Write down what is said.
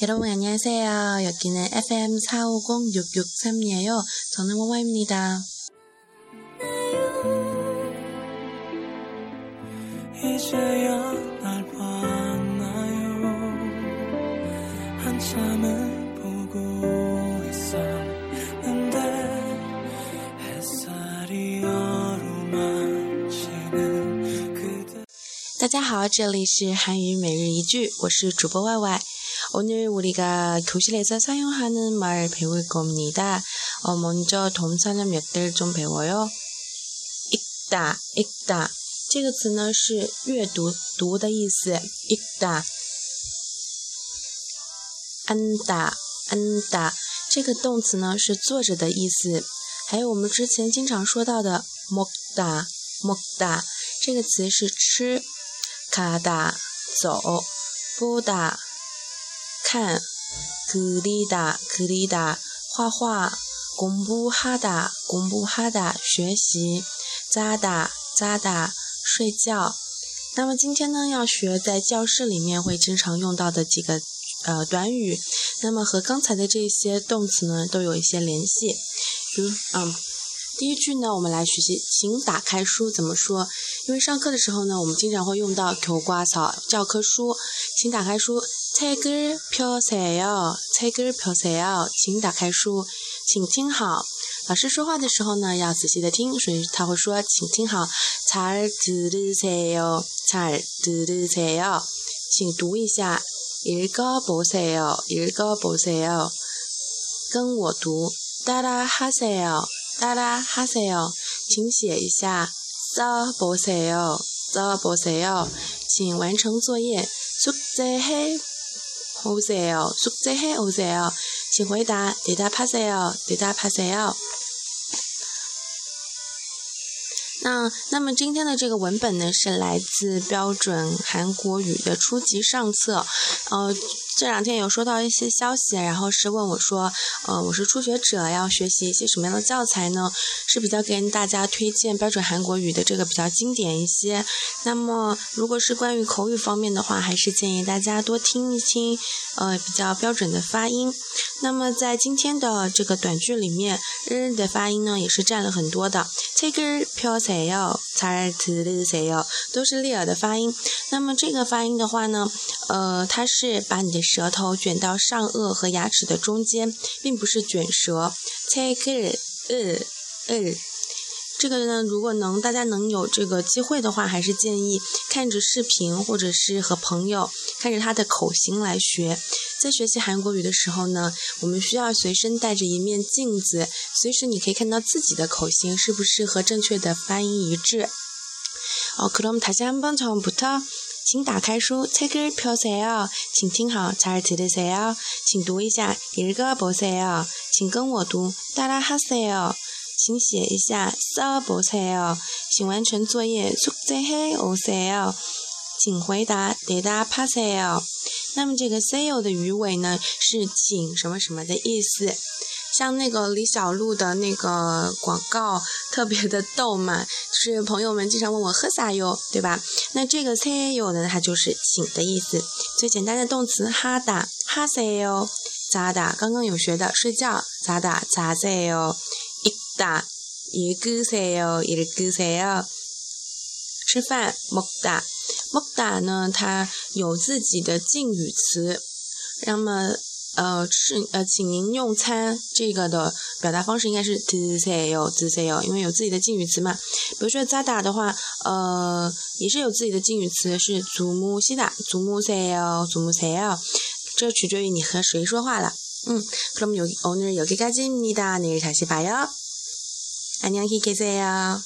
여러분 안녕하세요. 여기는 FM 450-663이에요. 저는 모모입니다. 이제야 大家好，这里是韩语每日一句，我是主播 Y Y。 오늘 우리가 교실에서 사용하는 말 배울 겁니다. 어, 먼저 동사는 몇 개를 좀 배워요. 읽다, 읽다. 这个词呢是阅读、读的意思。읽다。 안다, 안다. 这个动词呢是坐着的意思。还有我们之前经常说到的 먹다, 먹다. 这个词是吃。 哈达走，布达看，克里达克里达画画，公布哈达公布哈达学习，扎达扎达睡觉。那么今天呢，要学在教室里面会经常用到的几个呃短语，那么和刚才的这些动词呢，都有一些联系。就嗯。第一句呢，我们来学习，请打开书怎么说？因为上课的时候呢，我们经常会用到교과서教科书，请打开书。책을펴세 요， 책을펴세 요， 请打开书，请听好。老师说话的时候呢，要仔细的听，所以他会说，请听好。잘들으세 요， 잘들으세 요， 请读一下。읽어보세 요， 읽어보세 요， 跟我读。따라하세 요， 따라하세 요， 请写一下。써보세 요， 써보세 요， 请完成作业。숙제해 오세 요， 숙제해오세 요， 请回答。대답하세 요， 대답하세 요。 那那么今天的这个文本呢，是来自标准韩国语的初级上册，呃。 这两天有收到一些消息，然后是问我说，呃，我是初学者，要学习一些什么样的教材呢？是比较给大家推荐标准韩国语的这个比较经典一些。那么，如果是关于口语方面的话，还是建议大家多听一听，呃，比较标准的发音。那么在今天的这个短句里面，日的发音呢也是占了很多的。take a pill say yo，才 to say yo，都是利尔的发音。那么这个发音的话呢，呃，它是把你的舌头卷到上颚和牙齿的中间，并不是卷舌。take it，呃呃，这个呢，如果能大家能有这个机会的话，还是建议看着视频或者是和朋友看着他的口型来学。在学习韩国语的时候呢，我们需要随身带着一面镜子，随时你可以看到自己的口型是不是和正确的发音一致。哦，그럼다시한번처음부터 请打开书，책을펴세 요， 请听好，잘들으세 요， 请读一下，읽어보세 요， 请跟我读，따라하세 요， 请写一下，써보세 요， 请完成作业，숙제해오세 요， 请回答，대답하세 요。 那么这个せよ的语尾呢，是请什么什么的意思。 像那个李小璐的那个广告特别的逗嘛，是朋友们经常问我喝啥哟，对吧？那这个 say 哟呢，它就是请的意思。最简单的动词哈达哈 say 哟，咋打？刚刚有学的睡觉咋打？咋 say 哟？一打一个 say 哟，一个 say 哟。吃饭먹다먹다呢，它有自己的敬语词，那么。 呃，是呃，请您用餐这个的表达方式应该是 to say yo to say yo，因为有自己的敬语词嘛。比如说 zada 的话，呃，也是有自己的敬语词，是祖母西达，祖母 say yo，祖母 say yo，这取决于你和谁说话了。嗯，그럼여기오늘여기까지입니다내일다시봐요안녕히계세요